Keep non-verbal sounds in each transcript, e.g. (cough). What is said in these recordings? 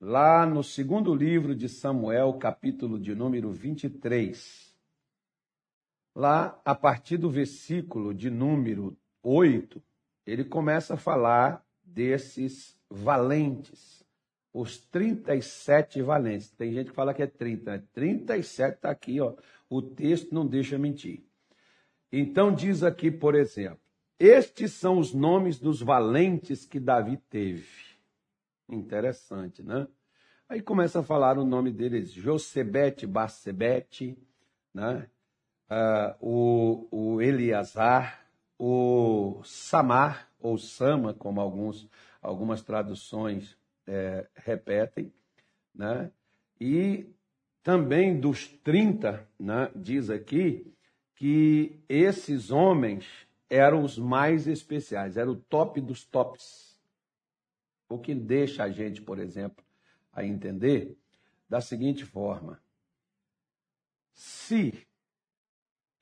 lá no segundo livro de Samuel, capítulo de número 23. Lá, a partir do versículo de número 8, ele começa a falar desses valentes, os 37 valentes. Tem gente que fala que é 30, né? 37 está aqui, ó. o texto não deixa mentir. Então diz aqui, por exemplo, estes são os nomes dos valentes que Davi teve. Interessante, né? Aí começa a falar o nome deles, Josebete, Bacebete, né? Uh, o, o Eleazar, o Samar, ou Sama, como alguns, algumas traduções é, repetem, né? e também dos 30, né, diz aqui, que esses homens eram os mais especiais, era o top dos tops. O que deixa a gente, por exemplo, a entender da seguinte forma: se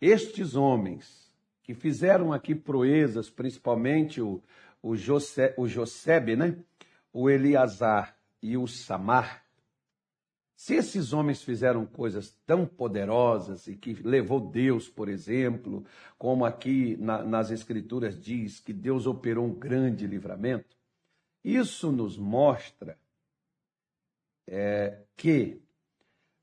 estes homens que fizeram aqui proezas, principalmente o, o, José, o Josebe, né? o Eliasar e o Samar, se esses homens fizeram coisas tão poderosas e que levou Deus, por exemplo, como aqui na, nas Escrituras diz que Deus operou um grande livramento, isso nos mostra é, que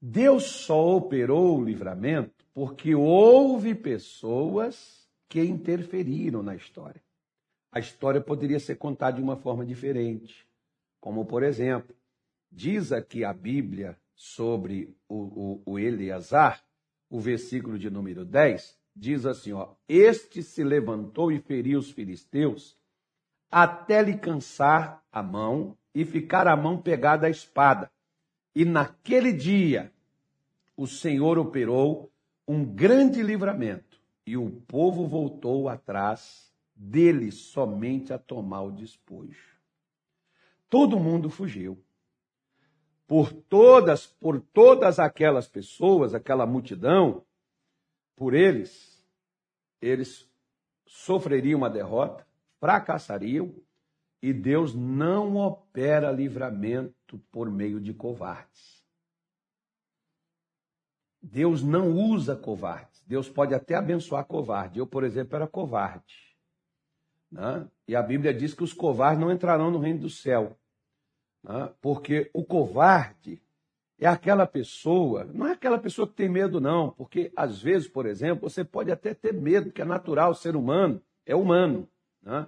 Deus só operou o livramento porque houve pessoas que interferiram na história. A história poderia ser contada de uma forma diferente. Como, por exemplo, diz aqui a Bíblia sobre o, o, o Eleazar, o versículo de número 10, diz assim: ó, Este se levantou e feriu os filisteus até lhe cansar a mão e ficar a mão pegada à espada. E naquele dia o Senhor operou um grande livramento e o povo voltou atrás dele somente a tomar o despojo. Todo mundo fugiu. Por todas, por todas aquelas pessoas, aquela multidão, por eles, eles sofreriam uma derrota, fracassariam e Deus não opera livramento por meio de covardes. Deus não usa covardes. Deus pode até abençoar covarde. Eu, por exemplo, era covarde. Né? E a Bíblia diz que os covardes não entrarão no reino do céu. Né? Porque o covarde é aquela pessoa, não é aquela pessoa que tem medo, não. Porque, às vezes, por exemplo, você pode até ter medo, que é natural, o ser humano é humano. Né?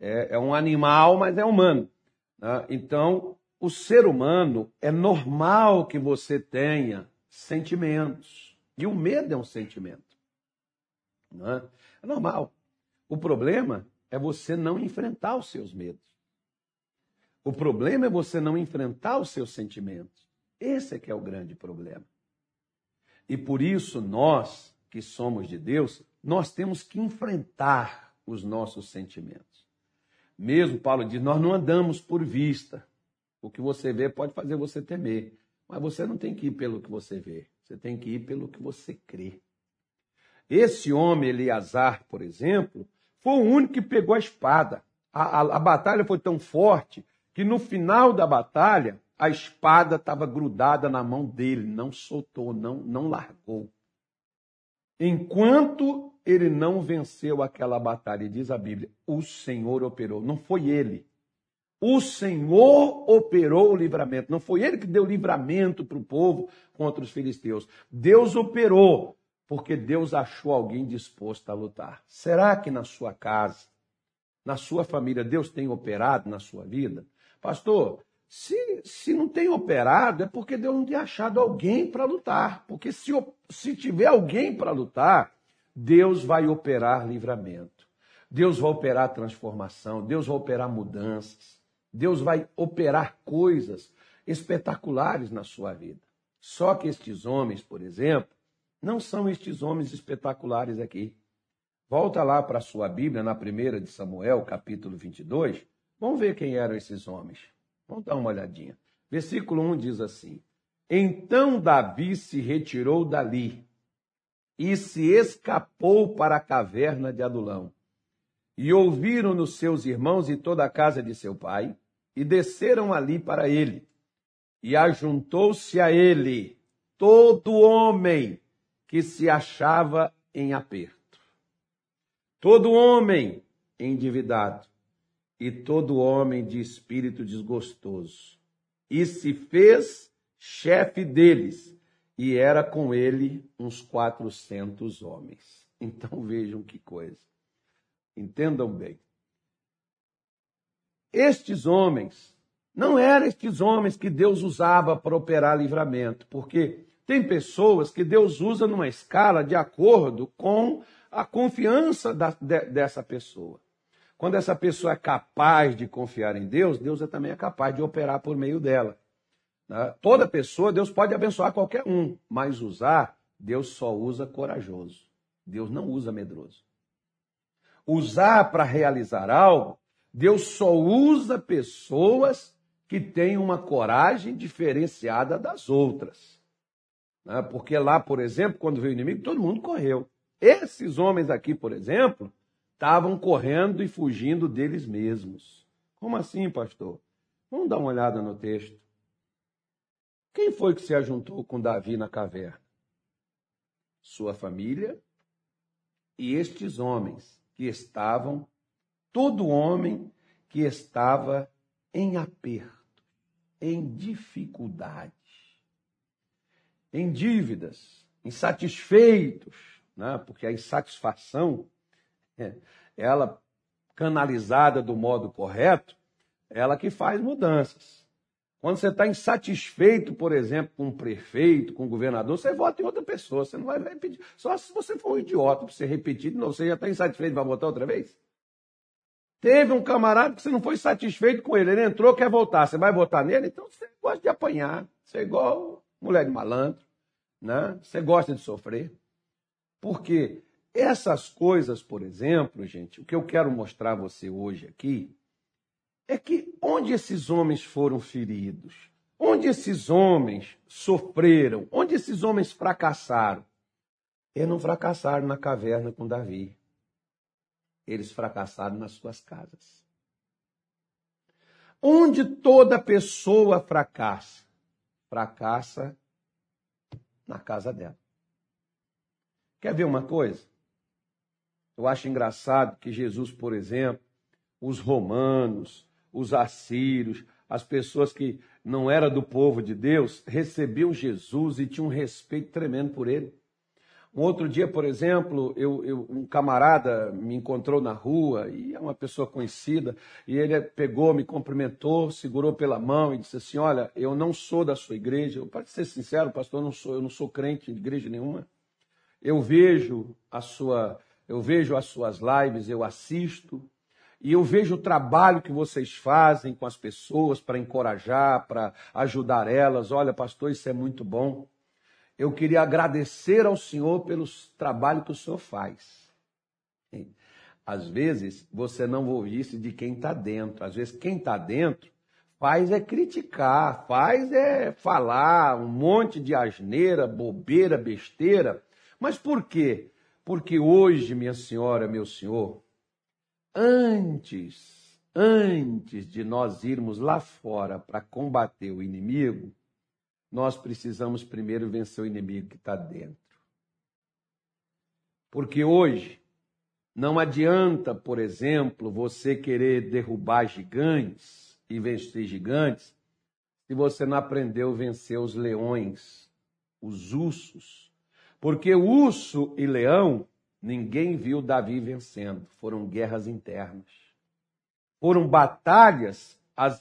É, é, um animal, mas é humano. Né? Então, o ser humano é normal que você tenha sentimentos. E o medo é um sentimento. Né? É normal. O problema é você não enfrentar os seus medos. O problema é você não enfrentar os seus sentimentos. Esse é que é o grande problema. E por isso nós, que somos de Deus, nós temos que enfrentar os nossos sentimentos. Mesmo Paulo diz: nós não andamos por vista. O que você vê pode fazer você temer, mas você não tem que ir pelo que você vê, você tem que ir pelo que você crê. Esse homem, Eleazar, por exemplo, foi o único que pegou a espada. A, a, a batalha foi tão forte que no final da batalha a espada estava grudada na mão dele, não soltou, não, não largou. Enquanto ele não venceu aquela batalha, diz a Bíblia, o Senhor operou, não foi ele. O Senhor operou o livramento, não foi ele que deu livramento para o povo contra os filisteus. Deus operou, porque Deus achou alguém disposto a lutar. Será que na sua casa, na sua família, Deus tem operado na sua vida? Pastor, se, se não tem operado, é porque Deus não tem achado alguém para lutar. Porque se, se tiver alguém para lutar, Deus vai operar livramento. Deus vai operar transformação. Deus vai operar mudanças. Deus vai operar coisas espetaculares na sua vida. Só que estes homens, por exemplo, não são estes homens espetaculares aqui. Volta lá para a sua Bíblia, na primeira de Samuel, capítulo 22. Vamos ver quem eram esses homens. Vamos dar uma olhadinha. Versículo 1 diz assim: Então Davi se retirou dali e se escapou para a caverna de Adulão. E ouviram-no seus irmãos e toda a casa de seu pai, e desceram ali para ele. E ajuntou-se a ele todo homem que se achava em aperto, todo homem endividado e todo homem de espírito desgostoso. E se fez chefe deles, e era com ele uns quatrocentos homens. (laughs) Então vejam que coisa. Entendam bem. Estes homens não eram estes homens que Deus usava para operar livramento, porque tem pessoas que Deus usa numa escala de acordo com a confiança da, de, dessa pessoa. Quando essa pessoa é capaz de confiar em Deus, Deus é também é capaz de operar por meio dela. Né? Toda pessoa, Deus pode abençoar qualquer um, mas usar, Deus só usa corajoso. Deus não usa medroso. Usar para realizar algo, Deus só usa pessoas que têm uma coragem diferenciada das outras. Né? Porque lá, por exemplo, quando veio o inimigo, todo mundo correu. Esses homens aqui, por exemplo, estavam correndo e fugindo deles mesmos. Como assim, pastor? Vamos dar uma olhada no texto. Quem foi que se ajuntou com Davi na caverna? Sua família e estes homens que estavam, todo homem que estava em aperto, em dificuldade, em dívidas, insatisfeitos, né? porque a insatisfação, ela canalizada do modo correto, ela que faz mudanças. Quando você está insatisfeito, por exemplo, com um prefeito, com um governador, você vota em outra pessoa. Você não vai repetir. Só se você for um idiota para você repetir de novo. Você já está insatisfeito, vai votar outra vez? Teve um camarada que você não foi satisfeito com ele. Ele entrou, quer voltar. Você vai votar nele? Então você gosta de apanhar. Você é igual mulher de malandro. Né? Você gosta de sofrer. Porque essas coisas, por exemplo, gente, o que eu quero mostrar a você hoje aqui é que onde esses homens foram feridos, onde esses homens sofreram, onde esses homens fracassaram, eles não fracassaram na caverna com Davi. Eles fracassaram nas suas casas. Onde toda pessoa fracassa, fracassa na casa dela. Quer ver uma coisa? Eu acho engraçado que Jesus, por exemplo, os romanos, os assírios, as pessoas que não eram do povo de Deus, recebiam Jesus e tinham um respeito tremendo por ele. Um outro dia, por exemplo, eu, eu, um camarada me encontrou na rua, e é uma pessoa conhecida, e ele pegou, me cumprimentou, segurou pela mão e disse assim: Olha, eu não sou da sua igreja. Eu, para ser sincero, pastor, eu não sou, eu não sou crente de igreja nenhuma. Eu vejo a sua, eu vejo as suas lives, eu assisto, e eu vejo o trabalho que vocês fazem com as pessoas para encorajar, para ajudar elas. Olha, pastor, isso é muito bom. Eu queria agradecer ao Senhor pelo trabalho que o Senhor faz. Às vezes você não ouve isso de quem está dentro. Às vezes quem está dentro faz é criticar, faz é falar um monte de asneira, bobeira, besteira. Mas por quê? Porque hoje, minha senhora, meu senhor, antes, antes de nós irmos lá fora para combater o inimigo, nós precisamos primeiro vencer o inimigo que está dentro. Porque hoje não adianta, por exemplo, você querer derrubar gigantes e vencer gigantes se você não aprendeu a vencer os leões, os ursos. Porque urso e leão Ninguém viu Davi vencendo. Foram guerras internas. Foram batalhas as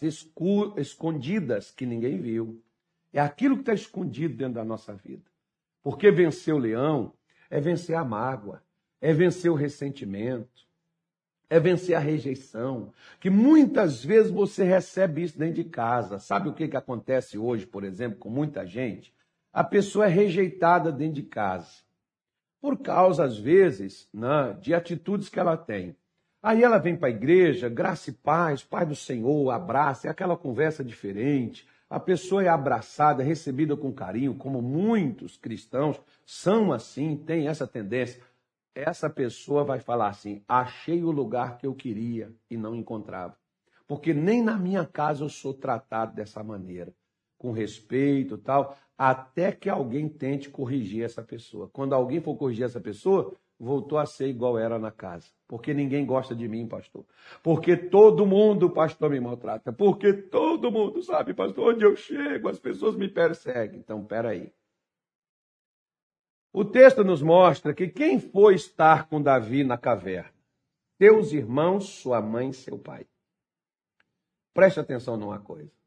escondidas que ninguém viu. É aquilo que está escondido dentro da nossa vida. Porque vencer o leão é vencer a mágoa, é vencer o ressentimento, é vencer a rejeição. Que muitas vezes você recebe isso dentro de casa. Sabe o que, que acontece hoje, por exemplo, com muita gente? A pessoa é rejeitada dentro de casa por causa, às vezes, né, de atitudes que ela tem. Aí ela vem para a igreja, graça e paz, Pai do Senhor, abraça, é aquela conversa diferente. A pessoa é abraçada, recebida com carinho, como muitos cristãos são assim, têm essa tendência. Essa pessoa vai falar assim: achei o lugar que eu queria e não encontrava. Porque nem na minha casa eu sou tratado dessa maneira. Com respeito tal, até que alguém tente corrigir essa pessoa. Quando alguém for corrigir essa pessoa, voltou a ser igual era na casa. Porque ninguém gosta de mim, pastor. Porque todo mundo, pastor, me maltrata. Porque todo mundo sabe, pastor, onde eu chego, as pessoas me perseguem. Então, peraí. O texto nos mostra que quem foi estar com Davi na caverna? Teus irmãos, sua mãe seu pai. Preste atenção numa coisa.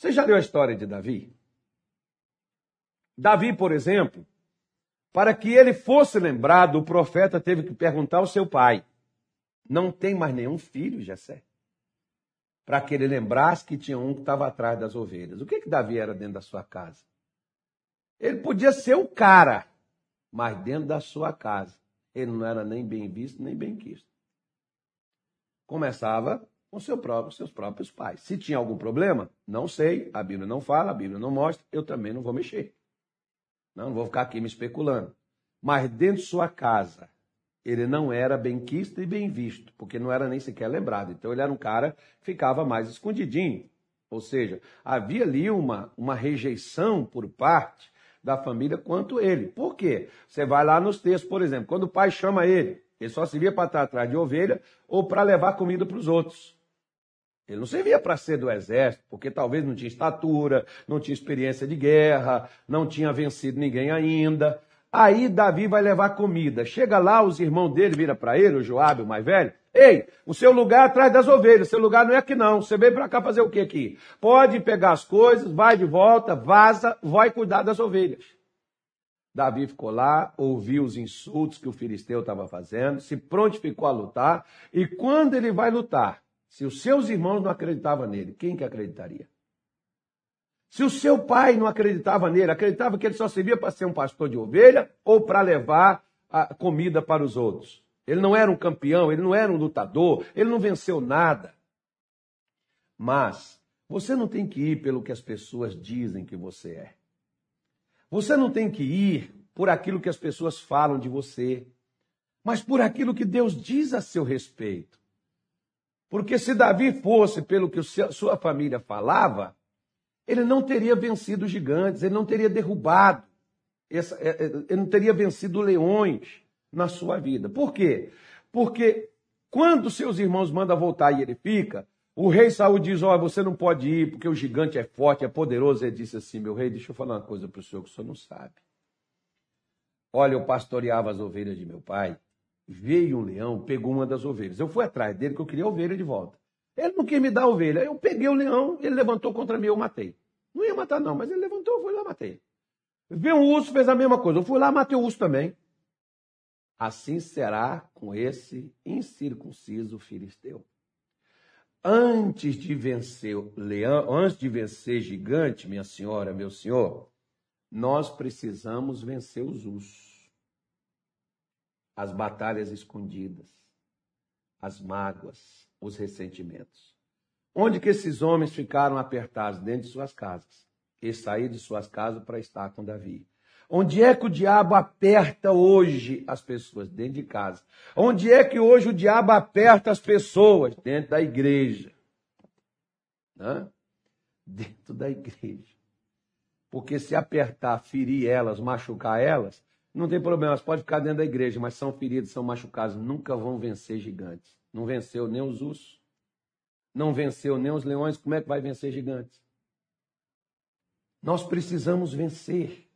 Você já leu a história de Davi? Davi, por exemplo, para que ele fosse lembrado, o profeta teve que perguntar ao seu pai: Não tem mais nenhum filho, Jessé? Para que ele lembrasse que tinha um que estava atrás das ovelhas. O que, que Davi era dentro da sua casa? Ele podia ser o cara, mas dentro da sua casa. Ele não era nem bem visto, nem bem quisto. Começava com seu próprio, seus próprios pais. Se tinha algum problema, não sei, a Bíblia não fala, a Bíblia não mostra, eu também não vou mexer. Não, não vou ficar aqui me especulando. Mas dentro de sua casa, ele não era bem quisto e bem visto, porque não era nem sequer lembrado. Então ele era um cara que ficava mais escondidinho. Ou seja, havia ali uma, uma rejeição por parte da família quanto ele. Por quê? Você vai lá nos textos, por exemplo, quando o pai chama ele, ele só servia para estar atrás de ovelha ou para levar comida para os outros. Ele não servia para ser do exército, porque talvez não tinha estatura, não tinha experiência de guerra, não tinha vencido ninguém ainda. Aí Davi vai levar comida. Chega lá, os irmãos dele viram para ele, o Joabe, o mais velho. Ei, o seu lugar é atrás das ovelhas, o seu lugar não é aqui não. Você veio para cá fazer o que aqui? Pode pegar as coisas, vai de volta, vaza, vai cuidar das ovelhas. Davi ficou lá, ouviu os insultos que o filisteu estava fazendo, se prontificou a lutar, e quando ele vai lutar, se os seus irmãos não acreditavam nele, quem que acreditaria? Se o seu pai não acreditava nele, acreditava que ele só servia para ser um pastor de ovelha ou para levar a comida para os outros. Ele não era um campeão, ele não era um lutador, ele não venceu nada. Mas você não tem que ir pelo que as pessoas dizem que você é. Você não tem que ir por aquilo que as pessoas falam de você, mas por aquilo que Deus diz a seu respeito. Porque se Davi fosse pelo que sua família falava, ele não teria vencido gigantes, ele não teria derrubado, é, é, ele não teria vencido leões na sua vida. Por quê? Porque quando seus irmãos mandam voltar e ele fica, o rei Saul diz: oh, você não pode ir porque o gigante é forte, é poderoso. Ele disse assim: Meu rei, deixa eu falar uma coisa para o senhor que o senhor não sabe. Olha, eu pastoreava as ovelhas de meu pai veio um leão, pegou uma das ovelhas. Eu fui atrás dele que eu queria a ovelha de volta. Ele não quis me dar a ovelha. Eu peguei o leão, ele levantou contra mim, eu matei. Não ia matar, não, mas ele levantou, eu fui lá, matei. Veio um urso, fez a mesma coisa. Eu fui lá, matei o urso também. Assim será com esse incircunciso filisteu. Antes de vencer leão, antes de vencer gigante, minha senhora, meu senhor, nós precisamos vencer os ursos as batalhas escondidas, as mágoas, os ressentimentos. Onde que esses homens ficaram apertados? Dentro de suas casas. E saíram de suas casas para estar com Davi. Onde é que o diabo aperta hoje as pessoas? Dentro de casa. Onde é que hoje o diabo aperta as pessoas? Dentro da igreja. Hã? Dentro da igreja. Porque se apertar, ferir elas, machucar elas, não tem problema, elas podem ficar dentro da igreja, mas são feridos, são machucados, nunca vão vencer gigantes. Não venceu nem os ursos, não venceu nem os leões, como é que vai vencer gigantes? Nós precisamos vencer.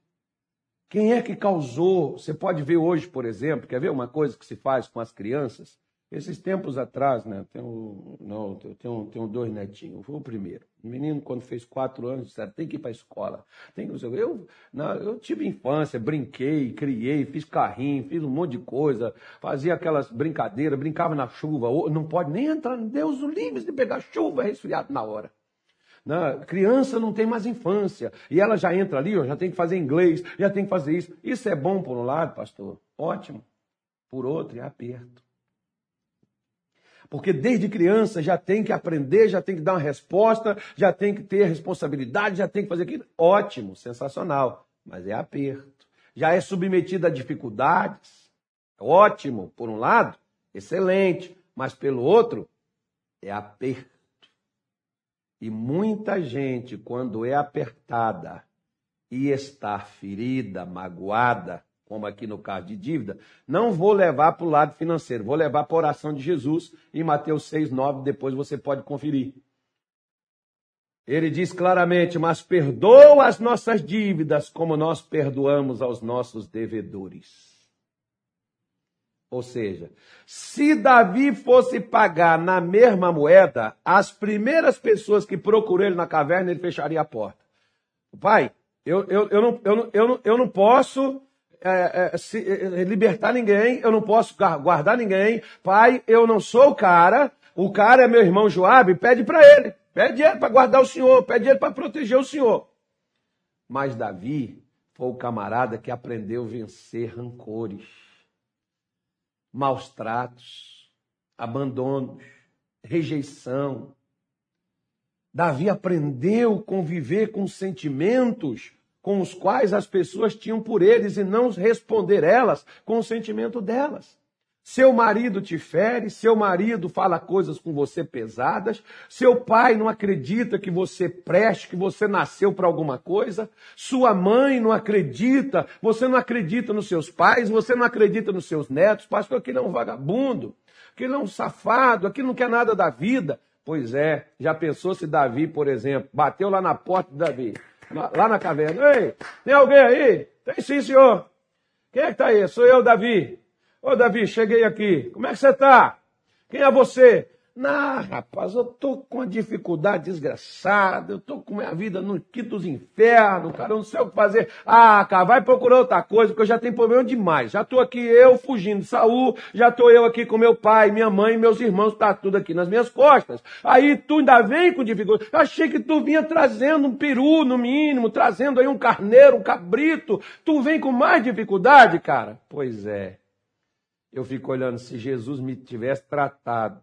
Quem é que causou? Você pode ver hoje, por exemplo, quer ver uma coisa que se faz com as crianças? Esses tempos atrás, né? Tenho, não, eu tenho, tenho dois netinhos. Foi o primeiro. O menino, quando fez quatro anos, disse, tem que ir para a escola. Tem que... eu, eu tive infância, brinquei, criei, fiz carrinho, fiz um monte de coisa, fazia aquelas brincadeiras, brincava na chuva. Não pode nem entrar, Deus o livre de pegar chuva resfriado na hora. Não, criança não tem mais infância. E ela já entra ali, ó, já tem que fazer inglês, já tem que fazer isso. Isso é bom por um lado, pastor? Ótimo. Por outro, é aperto. Porque desde criança já tem que aprender, já tem que dar uma resposta, já tem que ter responsabilidade, já tem que fazer aquilo. Ótimo, sensacional. Mas é aperto. Já é submetido a dificuldades. Ótimo, por um lado, excelente. Mas pelo outro, é aperto. E muita gente, quando é apertada e está ferida, magoada, como aqui no caso de dívida, não vou levar para o lado financeiro, vou levar para a oração de Jesus em Mateus 6, 9, depois você pode conferir. Ele diz claramente: Mas perdoa as nossas dívidas como nós perdoamos aos nossos devedores. Ou seja, se Davi fosse pagar na mesma moeda, as primeiras pessoas que procuram ele na caverna, ele fecharia a porta. Pai, eu, eu, eu, não, eu, eu, eu não posso é, é, se, é, libertar ninguém, eu não posso guardar ninguém. Pai, eu não sou o cara, o cara é meu irmão Joabe, pede para ele. Pede ele para guardar o senhor, pede ele para proteger o senhor. Mas Davi foi o camarada que aprendeu a vencer rancores maus tratos, abandonos, rejeição. Davi aprendeu a conviver com sentimentos com os quais as pessoas tinham por eles e não responder elas com o sentimento delas. Seu marido te fere, seu marido fala coisas com você pesadas, seu pai não acredita que você preste, que você nasceu para alguma coisa, sua mãe não acredita, você não acredita nos seus pais, você não acredita nos seus netos, pastor, aquele é um vagabundo, aquele é um safado, aquele não quer nada da vida. Pois é, já pensou se Davi, por exemplo, bateu lá na porta de Davi, lá na caverna, ei, tem alguém aí? Tem sim, senhor. Quem é que está aí? Sou eu, Davi. Ô Davi, cheguei aqui. Como é que você está? Quem é você? Não, rapaz, eu tô com uma dificuldade desgraçada, eu tô com minha vida no quinto dos infernos, cara, eu não sei o que fazer. Ah, cara, vai procurar outra coisa, porque eu já tenho problema demais. Já tô aqui eu fugindo de Saul, já tô eu aqui com meu pai, minha mãe, meus irmãos, tá tudo aqui nas minhas costas. Aí tu ainda vem com dificuldade. Eu achei que tu vinha trazendo um peru, no mínimo, trazendo aí um carneiro, um cabrito. Tu vem com mais dificuldade, cara? Pois é eu fico olhando, se Jesus me tivesse tratado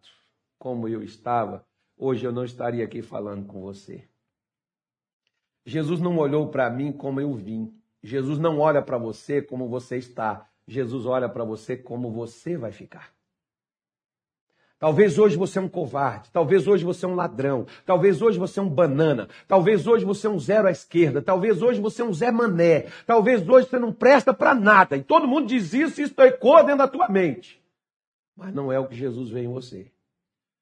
como eu estava, hoje eu não estaria aqui falando com você. Jesus não olhou para mim como eu vim. Jesus não olha para você como você está. Jesus olha para você como você vai ficar. Talvez hoje você é um covarde, talvez hoje você é um ladrão, talvez hoje você é um banana, talvez hoje você é um zero à esquerda, talvez hoje você é um Zé Mané, talvez hoje você não presta para nada. E todo mundo diz isso e isso ecoa dentro da tua mente. Mas não é o que Jesus vê em você.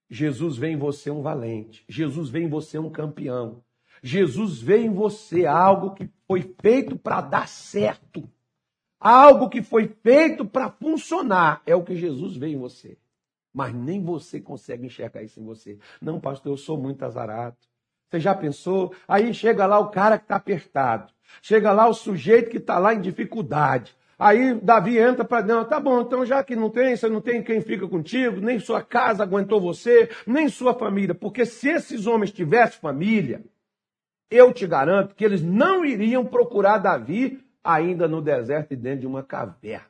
Jesus vê em você um valente, Jesus vê em você um campeão. Jesus vê em você algo que foi feito para dar certo. Algo que foi feito para funcionar. É o que Jesus vê em você mas nem você consegue enxergar isso em você. Não, pastor, eu sou muito azarado. Você já pensou? Aí chega lá o cara que está apertado. Chega lá o sujeito que está lá em dificuldade. Aí Davi entra para não, tá bom, então já que não tem, você não tem quem fica contigo, nem sua casa aguentou você, nem sua família, porque se esses homens tivessem família, eu te garanto que eles não iriam procurar Davi ainda no deserto e dentro de uma caverna.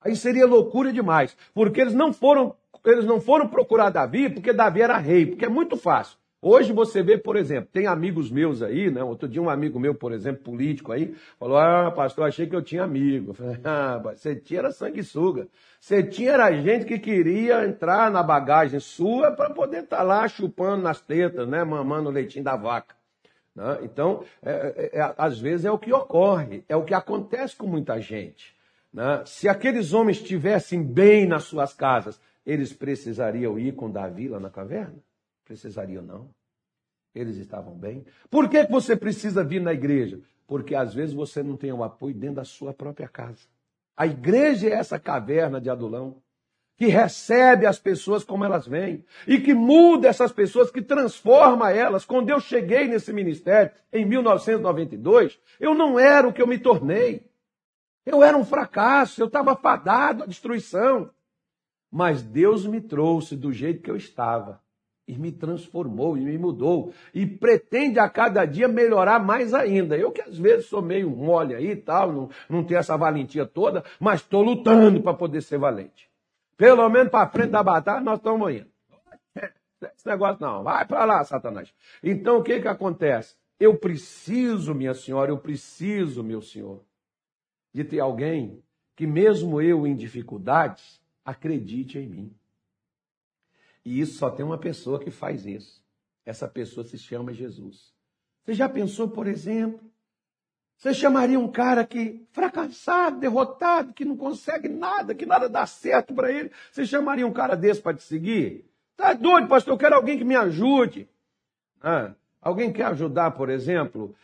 Aí seria loucura demais, porque eles não foram eles não foram procurar Davi porque Davi era rei, porque é muito fácil. Hoje você vê, por exemplo, tem amigos meus aí, né? Outro dia um amigo meu, por exemplo, político aí, falou: Ah, pastor, achei que eu tinha amigo. Eu falei, (laughs) ah, você tinha era sanguessuga. Você tinha era gente que queria entrar na bagagem sua para poder estar tá lá chupando nas tetas, né? Mamando o leitinho da vaca. Né? Então, é, é, é, às vezes é o que ocorre, é o que acontece com muita gente. Né? Se aqueles homens estivessem bem nas suas casas, eles precisariam ir com Davi lá na caverna? Precisariam não. Eles estavam bem. Por que você precisa vir na igreja? Porque às vezes você não tem o um apoio dentro da sua própria casa. A igreja é essa caverna de adulão que recebe as pessoas como elas vêm e que muda essas pessoas, que transforma elas. Quando eu cheguei nesse ministério em 1992, eu não era o que eu me tornei. Eu era um fracasso, eu estava fadado à destruição. Mas Deus me trouxe do jeito que eu estava e me transformou e me mudou e pretende a cada dia melhorar mais ainda. Eu que às vezes sou meio mole aí e tal, não, não tenho essa valentia toda, mas estou lutando para poder ser valente. Pelo menos para frente da batalha nós estamos indo. Esse negócio não, vai para lá, Satanás. Então o que que acontece? Eu preciso, minha senhora, eu preciso, meu senhor, de ter alguém que mesmo eu em dificuldades, acredite em mim. E isso só tem uma pessoa que faz isso. Essa pessoa se chama Jesus. Você já pensou, por exemplo, você chamaria um cara que fracassado, derrotado, que não consegue nada, que nada dá certo para ele. Você chamaria um cara desse para te seguir? Tá doido, pastor? Eu quero alguém que me ajude. Ah, Alguém quer ajudar, por exemplo?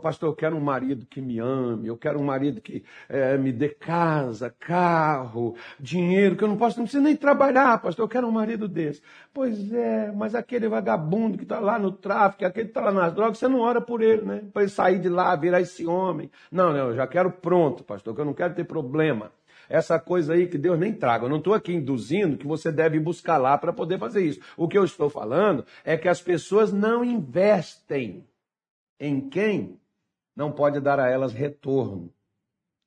pastor, eu quero um marido que me ame, eu quero um marido que é, me dê casa, carro, dinheiro, que eu não posso, não preciso nem trabalhar, pastor, eu quero um marido desse. Pois é, mas aquele vagabundo que está lá no tráfico, aquele que está lá nas drogas, você não ora por ele, né? Para ele sair de lá, virar esse homem. Não, não, eu já quero pronto, pastor, que eu não quero ter problema essa coisa aí que Deus nem traga. Eu não estou aqui induzindo que você deve buscar lá para poder fazer isso. O que eu estou falando é que as pessoas não investem em quem não pode dar a elas retorno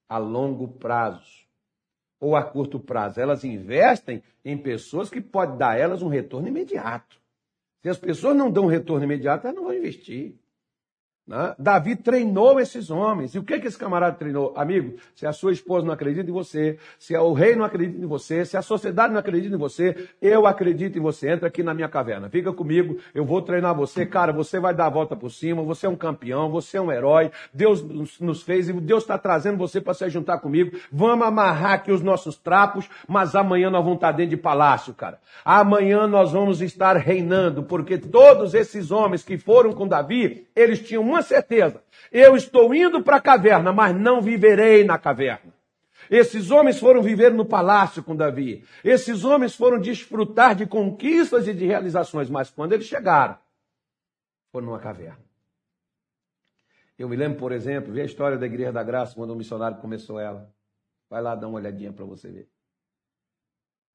a longo prazo ou a curto prazo. Elas investem em pessoas que podem dar a elas um retorno imediato. Se as pessoas não dão um retorno imediato, elas não vão investir. Né? Davi treinou esses homens. E o que, que esse camarada treinou? Amigo, se a sua esposa não acredita em você, se o rei não acredita em você, se a sociedade não acredita em você, eu acredito em você. Entra aqui na minha caverna, fica comigo, eu vou treinar você. Cara, você vai dar a volta por cima, você é um campeão, você é um herói. Deus nos fez e Deus está trazendo você para se juntar comigo. Vamos amarrar aqui os nossos trapos, mas amanhã nós vamos estar dentro de palácio, cara. Amanhã nós vamos estar reinando, porque todos esses homens que foram com Davi, eles tinham uma certeza. Eu estou indo para a caverna, mas não viverei na caverna. Esses homens foram viver no palácio com Davi. Esses homens foram desfrutar de conquistas e de realizações, mas quando eles chegaram, foram numa caverna. Eu me lembro, por exemplo, vi a história da Igreja da Graça quando o missionário começou ela. Vai lá dar uma olhadinha para você ver.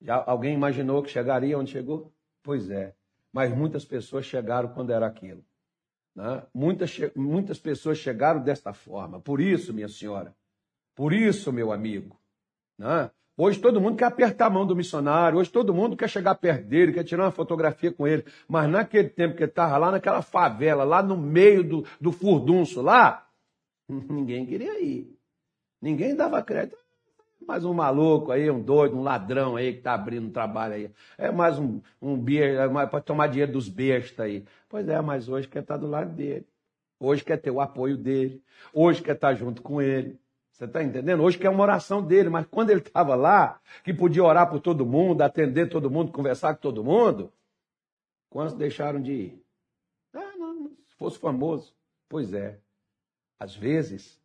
Já alguém imaginou que chegaria onde chegou? Pois é. Mas muitas pessoas chegaram quando era aquilo. Né? Muitas, muitas pessoas chegaram desta forma. Por isso, minha senhora, por isso, meu amigo, né? hoje todo mundo quer apertar a mão do missionário, hoje todo mundo quer chegar perto dele, quer tirar uma fotografia com ele. Mas naquele tempo que ele estava lá naquela favela, lá no meio do, do furdunço lá, (laughs) ninguém queria ir. Ninguém dava crédito. Mais um maluco aí, um doido, um ladrão aí que está abrindo trabalho aí. É mais um, um é para tomar dinheiro dos bestas aí. Pois é, mas hoje quer estar tá do lado dele. Hoje quer ter o apoio dele. Hoje quer estar tá junto com ele. Você está entendendo? Hoje quer uma oração dele, mas quando ele estava lá, que podia orar por todo mundo, atender todo mundo, conversar com todo mundo, quantos deixaram de ir? Ah, não, se fosse famoso. Pois é. Às vezes,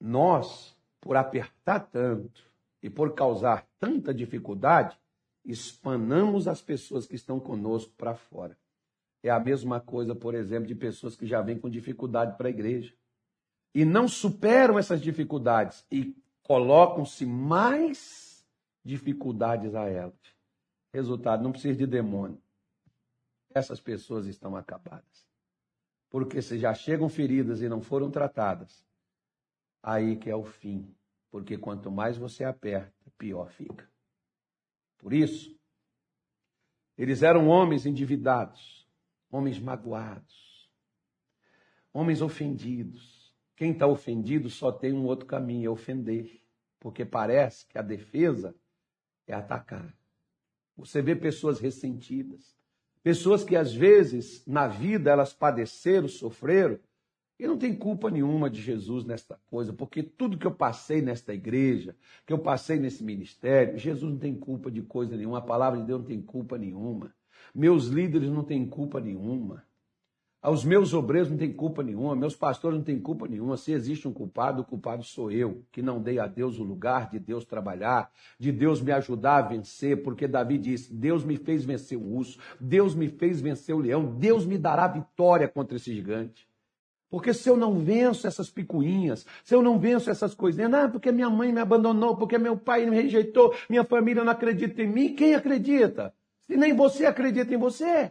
nós por apertar tanto e por causar tanta dificuldade, espanamos as pessoas que estão conosco para fora. É a mesma coisa, por exemplo, de pessoas que já vêm com dificuldade para a igreja e não superam essas dificuldades e colocam-se mais dificuldades a elas. Resultado, não precisa de demônio. Essas pessoas estão acabadas. Porque se já chegam feridas e não foram tratadas, aí que é o fim. Porque quanto mais você aperta, pior fica. Por isso, eles eram homens endividados, homens magoados, homens ofendidos. Quem está ofendido só tem um outro caminho, é ofender. Porque parece que a defesa é atacar. Você vê pessoas ressentidas, pessoas que às vezes na vida elas padeceram, sofreram, e não tem culpa nenhuma de Jesus nesta coisa, porque tudo que eu passei nesta igreja, que eu passei nesse ministério, Jesus não tem culpa de coisa nenhuma, a palavra de Deus não tem culpa nenhuma. Meus líderes não têm culpa nenhuma. Os meus obreiros não têm culpa nenhuma, meus pastores não têm culpa nenhuma. Se existe um culpado, o culpado sou eu, que não dei a Deus o lugar de Deus trabalhar, de Deus me ajudar a vencer, porque Davi disse: Deus me fez vencer o urso, Deus me fez vencer o leão, Deus me dará vitória contra esse gigante. Porque se eu não venço essas picuinhas, se eu não venço essas coisinhas, ah, porque minha mãe me abandonou, porque meu pai me rejeitou, minha família não acredita em mim, quem acredita? Se nem você acredita em você.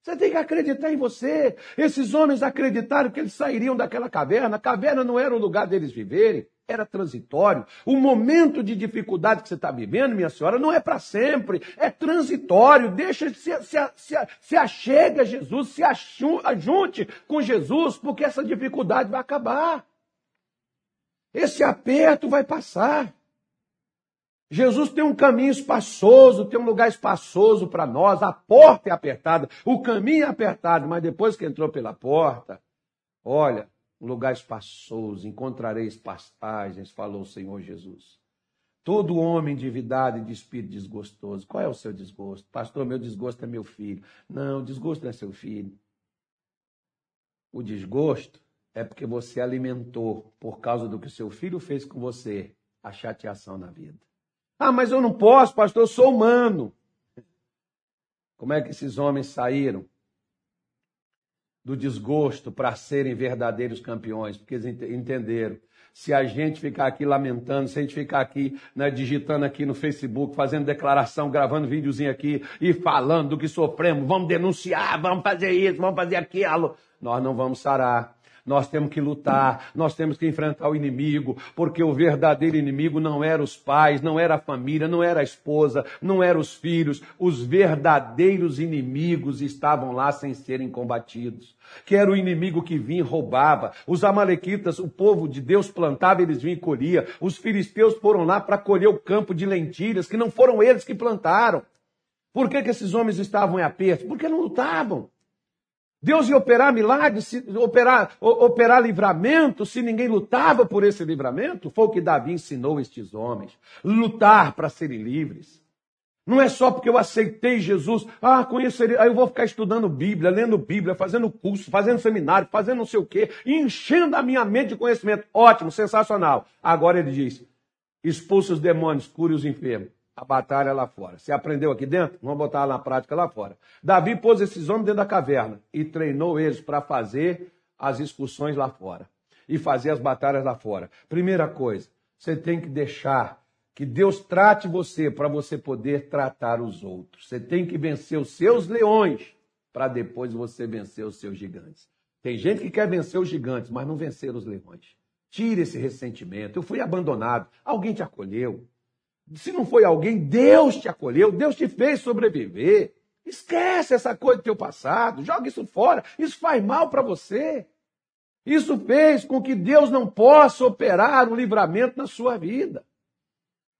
Você tem que acreditar em você. Esses homens acreditaram que eles sairiam daquela caverna. A caverna não era o lugar deles viverem era transitório. O momento de dificuldade que você está vivendo, minha senhora, não é para sempre, é transitório. Deixa, se, se, se, se a Jesus, se ajunte com Jesus, porque essa dificuldade vai acabar. Esse aperto vai passar. Jesus tem um caminho espaçoso, tem um lugar espaçoso para nós, a porta é apertada, o caminho é apertado, mas depois que entrou pela porta, olha, um lugar espaçoso, encontrareis pastagens, falou o Senhor Jesus. Todo homem endividado e de espírito desgostoso. Qual é o seu desgosto? Pastor, meu desgosto é meu filho. Não, o desgosto não é seu filho. O desgosto é porque você alimentou, por causa do que seu filho fez com você, a chateação na vida. Ah, mas eu não posso, pastor, eu sou humano. Como é que esses homens saíram do desgosto para serem verdadeiros campeões? Porque eles entenderam se a gente ficar aqui lamentando, se a gente ficar aqui né, digitando aqui no Facebook, fazendo declaração, gravando videozinho aqui e falando do que sofremos, vamos denunciar, vamos fazer isso, vamos fazer aquilo, nós não vamos sarar. Nós temos que lutar, nós temos que enfrentar o inimigo, porque o verdadeiro inimigo não era os pais, não era a família, não era a esposa, não eram os filhos. Os verdadeiros inimigos estavam lá sem serem combatidos. Que era o inimigo que vinha e roubava. Os amalequitas, o povo de Deus plantava, eles vinham e colhia. Os filisteus foram lá para colher o campo de lentilhas, que não foram eles que plantaram. Por que, que esses homens estavam em aperto? Porque não lutavam. Deus ia operar milagres, operar, operar livramento, se ninguém lutava por esse livramento. Foi o que Davi ensinou estes homens. Lutar para serem livres. Não é só porque eu aceitei Jesus, ah, conhecerei, aí eu vou ficar estudando Bíblia, lendo Bíblia, fazendo curso, fazendo seminário, fazendo não sei o quê, enchendo a minha mente de conhecimento. Ótimo, sensacional. Agora ele diz: expulsa os demônios, cure os enfermos a batalha lá fora. Você aprendeu aqui dentro? Vamos botar na prática lá fora. Davi pôs esses homens dentro da caverna e treinou eles para fazer as excursões lá fora e fazer as batalhas lá fora. Primeira coisa, você tem que deixar que Deus trate você para você poder tratar os outros. Você tem que vencer os seus leões para depois você vencer os seus gigantes. Tem gente que quer vencer os gigantes, mas não vencer os leões. Tire esse ressentimento. Eu fui abandonado. Alguém te acolheu. Se não foi alguém, Deus te acolheu, Deus te fez sobreviver. Esquece essa coisa do teu passado, joga isso fora. Isso faz mal para você. Isso fez com que Deus não possa operar um livramento na sua vida.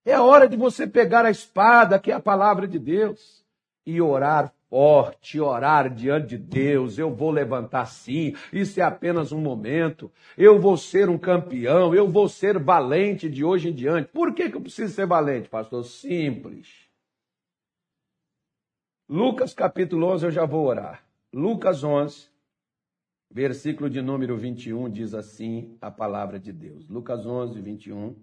É a hora de você pegar a espada, que é a palavra de Deus, e orar forte, orar diante de Deus, eu vou levantar sim, isso é apenas um momento, eu vou ser um campeão, eu vou ser valente de hoje em diante. Por que, que eu preciso ser valente, pastor? Simples. Lucas capítulo 11, eu já vou orar. Lucas 11, versículo de número 21, diz assim a palavra de Deus. Lucas 11, 21.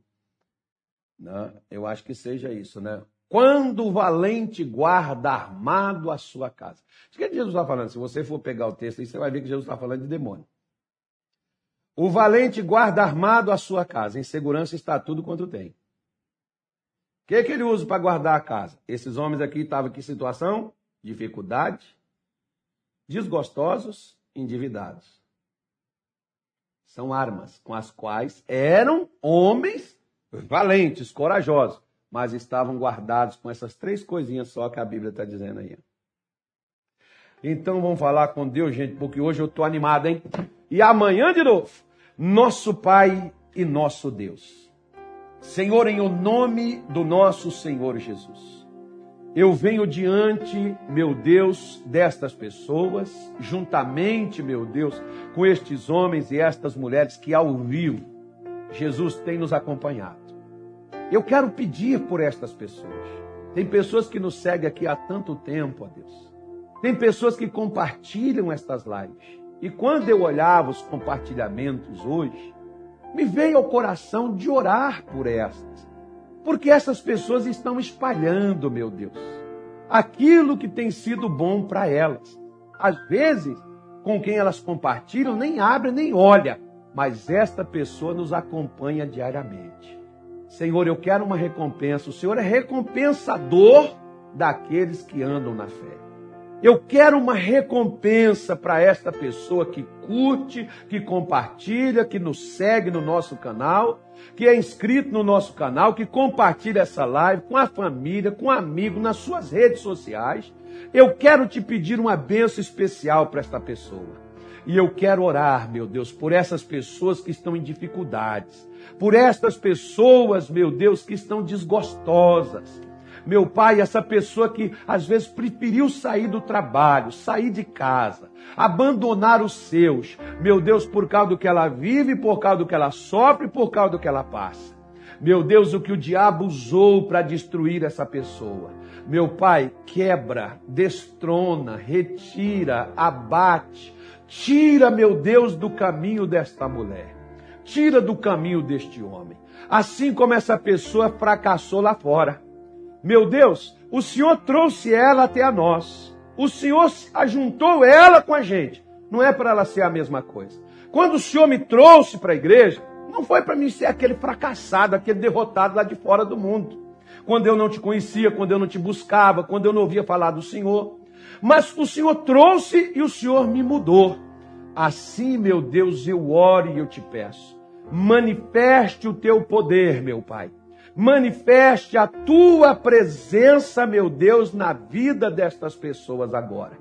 Né? Eu acho que seja isso, né? Quando o valente guarda armado a sua casa. Isso que Jesus está falando. Se você for pegar o texto aí, você vai ver que Jesus está falando de demônio. O valente guarda armado a sua casa. Em segurança está tudo quanto tem. O que, que ele usa para guardar a casa? Esses homens aqui estavam em que situação? Dificuldade, desgostosos, endividados. São armas com as quais eram homens valentes, corajosos mas estavam guardados com essas três coisinhas só que a Bíblia está dizendo aí. Então vamos falar com Deus, gente, porque hoje eu estou animado, hein? E amanhã de novo, nosso Pai e nosso Deus. Senhor, em o nome do nosso Senhor Jesus, eu venho diante, meu Deus, destas pessoas, juntamente, meu Deus, com estes homens e estas mulheres que ao vivo, Jesus tem nos acompanhado. Eu quero pedir por estas pessoas. Tem pessoas que nos seguem aqui há tanto tempo, ó Deus. Tem pessoas que compartilham estas lives. E quando eu olhava os compartilhamentos hoje, me veio ao coração de orar por estas. Porque essas pessoas estão espalhando, meu Deus, aquilo que tem sido bom para elas. Às vezes, com quem elas compartilham, nem abre nem olha, mas esta pessoa nos acompanha diariamente. Senhor, eu quero uma recompensa. O Senhor é recompensador daqueles que andam na fé. Eu quero uma recompensa para esta pessoa que curte, que compartilha, que nos segue no nosso canal, que é inscrito no nosso canal, que compartilha essa live com a família, com amigo, nas suas redes sociais. Eu quero te pedir uma benção especial para esta pessoa. E eu quero orar, meu Deus, por essas pessoas que estão em dificuldades, por estas pessoas, meu Deus, que estão desgostosas. Meu pai, essa pessoa que às vezes preferiu sair do trabalho, sair de casa, abandonar os seus, meu Deus, por causa do que ela vive, por causa do que ela sofre, por causa do que ela passa. Meu Deus, o que o diabo usou para destruir essa pessoa. Meu Pai, quebra, destrona, retira, abate, tira, meu Deus, do caminho desta mulher. Tira do caminho deste homem. Assim como essa pessoa fracassou lá fora. Meu Deus, o Senhor trouxe ela até a nós. O Senhor ajuntou ela com a gente. Não é para ela ser a mesma coisa. Quando o Senhor me trouxe para a igreja, não foi para mim ser aquele fracassado, aquele derrotado lá de fora do mundo. Quando eu não te conhecia, quando eu não te buscava, quando eu não ouvia falar do Senhor. Mas o Senhor trouxe e o Senhor me mudou. Assim, meu Deus, eu oro e eu te peço. Manifeste o teu poder, meu Pai. Manifeste a tua presença, meu Deus, na vida destas pessoas agora.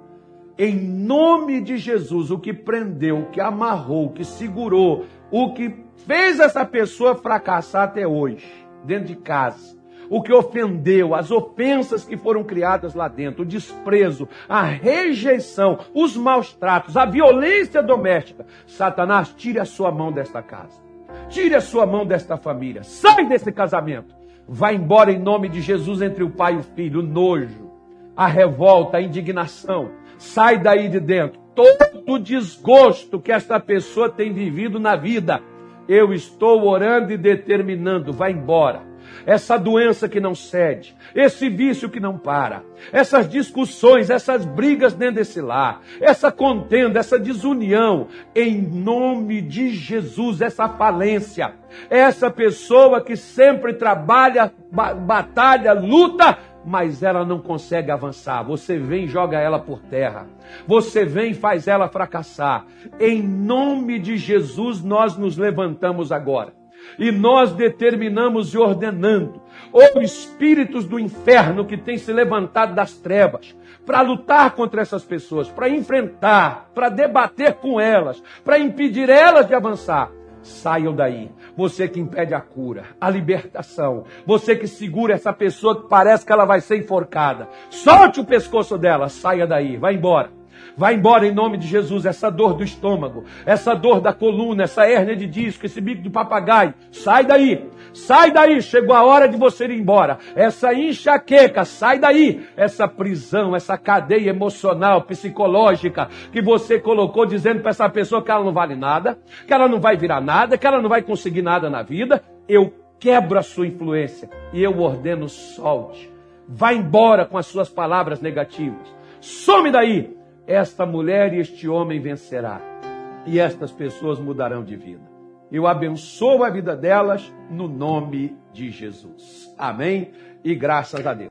Em nome de Jesus, o que prendeu, o que amarrou, o que segurou, o que fez essa pessoa fracassar até hoje, dentro de casa, o que ofendeu, as ofensas que foram criadas lá dentro, o desprezo, a rejeição, os maus tratos, a violência doméstica. Satanás, tire a sua mão desta casa. Tire a sua mão desta família. Sai desse casamento. Vá embora em nome de Jesus entre o pai e o filho, o nojo, a revolta, a indignação. Sai daí de dentro. Todo desgosto que esta pessoa tem vivido na vida eu estou orando e determinando, vai embora. Essa doença que não cede, esse vício que não para, essas discussões, essas brigas dentro desse lar, essa contenda, essa desunião, em nome de Jesus, essa falência, essa pessoa que sempre trabalha, batalha, luta, mas ela não consegue avançar. Você vem e joga ela por terra. Você vem e faz ela fracassar. Em nome de Jesus, nós nos levantamos agora. E nós determinamos e ordenando ou espíritos do inferno que têm se levantado das trevas para lutar contra essas pessoas, para enfrentar, para debater com elas, para impedir elas de avançar saiam daí. Você que impede a cura, a libertação, você que segura essa pessoa que parece que ela vai ser enforcada, solte o pescoço dela, saia daí, vai embora. Vai embora em nome de Jesus essa dor do estômago, essa dor da coluna, essa hérnia de disco, esse bico de papagaio. Sai daí, sai daí, chegou a hora de você ir embora. Essa enxaqueca, sai daí. Essa prisão, essa cadeia emocional, psicológica que você colocou dizendo para essa pessoa que ela não vale nada, que ela não vai virar nada, que ela não vai conseguir nada na vida. Eu quebro a sua influência e eu ordeno solte. Vá embora com as suas palavras negativas. Some daí esta mulher e este homem vencerá. E estas pessoas mudarão de vida. Eu abençoo a vida delas no nome de Jesus. Amém? E graças a Deus.